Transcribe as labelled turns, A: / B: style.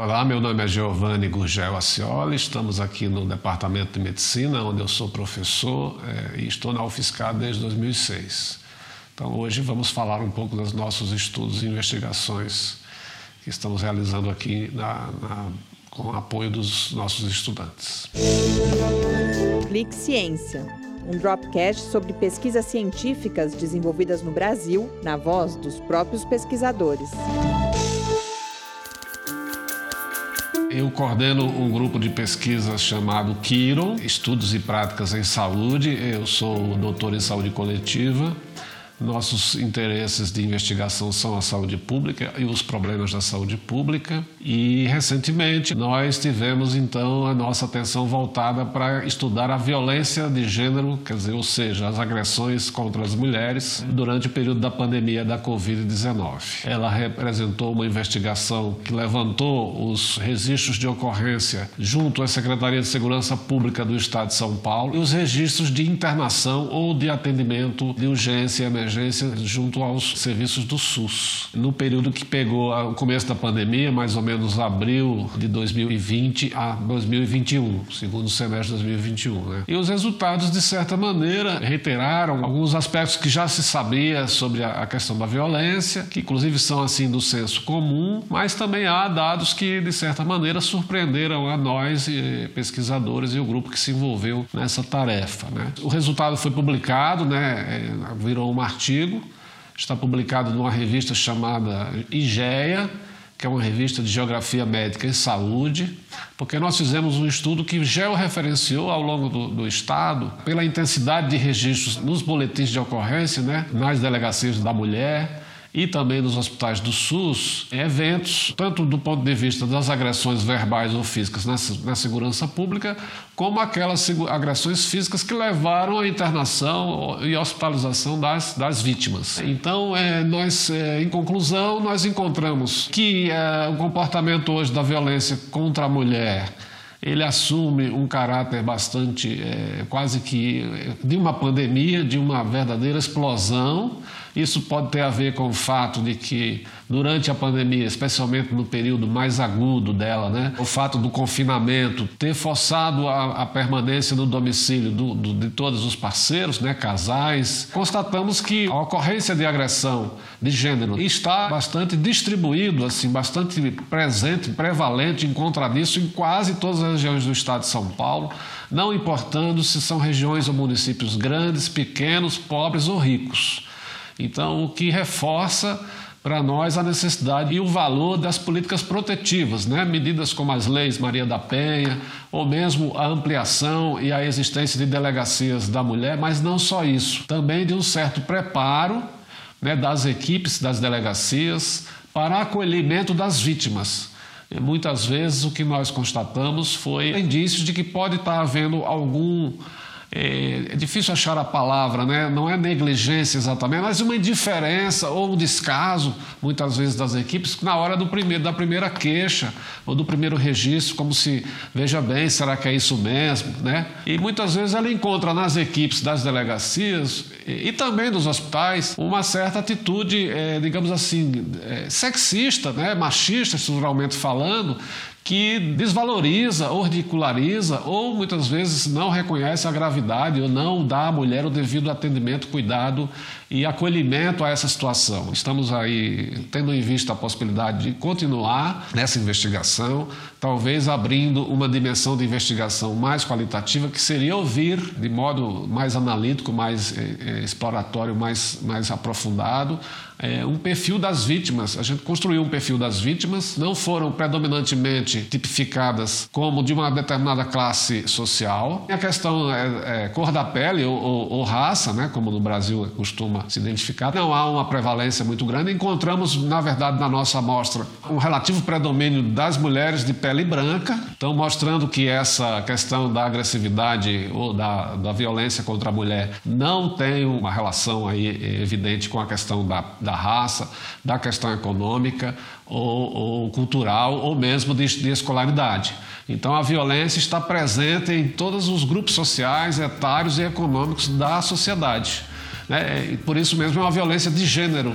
A: Olá, meu nome é Giovanni Gurgel Acioli, estamos aqui no Departamento de Medicina, onde eu sou professor é, e estou na UFSCar desde 2006. Então, hoje vamos falar um pouco dos nossos estudos e investigações que estamos realizando aqui na, na, com o apoio dos nossos estudantes.
B: Clique Ciência, um dropcast sobre pesquisas científicas desenvolvidas no Brasil, na voz dos próprios pesquisadores.
A: Eu coordeno um grupo de pesquisa chamado Kiron, Estudos e Práticas em Saúde. Eu sou doutor em saúde coletiva nossos interesses de investigação são a saúde pública e os problemas da saúde pública. E recentemente nós tivemos então a nossa atenção voltada para estudar a violência de gênero, quer dizer, ou seja, as agressões contra as mulheres durante o período da pandemia da Covid-19. Ela representou uma investigação que levantou os registros de ocorrência junto à Secretaria de Segurança Pública do Estado de São Paulo e os registros de internação ou de atendimento de urgência e emergência junto aos serviços do SUS. No período que pegou o começo da pandemia, mais ou menos abril de 2020 a 2021, segundo semestre de 2021. Né? E os resultados, de certa maneira, reiteraram alguns aspectos que já se sabia sobre a questão da violência, que inclusive são assim do senso comum, mas também há dados que, de certa maneira, surpreenderam a nós, pesquisadores e o grupo que se envolveu nessa tarefa. Né? O resultado foi publicado, né? É, virou uma artigo, está publicado numa revista chamada IGEA, que é uma revista de Geografia Médica e Saúde, porque nós fizemos um estudo que georreferenciou ao longo do, do, Estado, pela intensidade de registros nos boletins de ocorrência, né, nas delegacias da mulher, e também nos hospitais do SUS eventos, tanto do ponto de vista das agressões verbais ou físicas na, segurança pública, como aquelas agressões físicas que levaram à internação e hospitalização das, das vítimas. Então, é, nós, é, em conclusão, nós encontramos que é, o comportamento hoje da violência contra a mulher ele assume um caráter bastante, é, quase que, de uma pandemia, de uma verdadeira explosão. Isso pode ter a ver com o fato de que, durante a pandemia, especialmente no período mais agudo dela, né, o fato do confinamento ter forçado a, a permanência no domicílio do, do, de todos os parceiros, né, casais, constatamos que a ocorrência de agressão de gênero está bastante distribuído, assim, bastante presente, prevalente, encontra disso em quase todas as regiões do estado de São Paulo, não importando se são regiões ou municípios grandes, pequenos, pobres ou ricos. Então, o que reforça para nós a necessidade e o valor das políticas protetivas, né? medidas como as leis Maria da Penha, ou mesmo a ampliação e a existência de delegacias da mulher, mas não só isso, também de um certo preparo né, das equipes das delegacias para acolhimento das vítimas. E muitas vezes o que nós constatamos foi indícios de que pode estar havendo algum é, é, difícil achar a palavra, né? não é negligência exatamente, mas uma indiferença ou um descaso, muitas vezes, das equipes, na hora do primeiro, da primeira queixa ou do primeiro registro, como se, veja bem, será que é isso mesmo? Né? E muitas vezes ela encontra nas equipes das delegacias e, e também dos hospitais uma certa atitude, é, digamos assim, é, sexista, né? machista, estruturalmente falando, que desvaloriza ou ridiculariza ou muitas vezes não reconhece a gravidade ou não dá à mulher o devido atendimento, cuidado e acolhimento a essa situação. Estamos aí tendo em vista a possibilidade de continuar nessa investigação, talvez abrindo uma dimensão de investigação mais qualitativa, que seria ouvir de modo mais analítico, mais é, exploratório, mais, mais aprofundado, é, um perfil das vítimas. A gente construiu um perfil das vítimas, não foram predominantemente tipificadas como de uma determinada classe social. A questão é, é cor da pele ou, ou, ou, raça, né, como no Brasil costuma se identificar, não há uma prevalência muito grande. Encontramos, na verdade, na nossa amostra, um relativo predomínio das mulheres de pele branca, então mostrando que essa questão da agressividade ou da, da violência contra a mulher não tem uma relação aí evidente com a questão da da raça, da questão econômica ou, ou cultural ou mesmo de, de escolaridade. Então a violência está presente em todos os grupos sociais, etários e econômicos da sociedade. Né? E por isso mesmo é uma violência de gênero.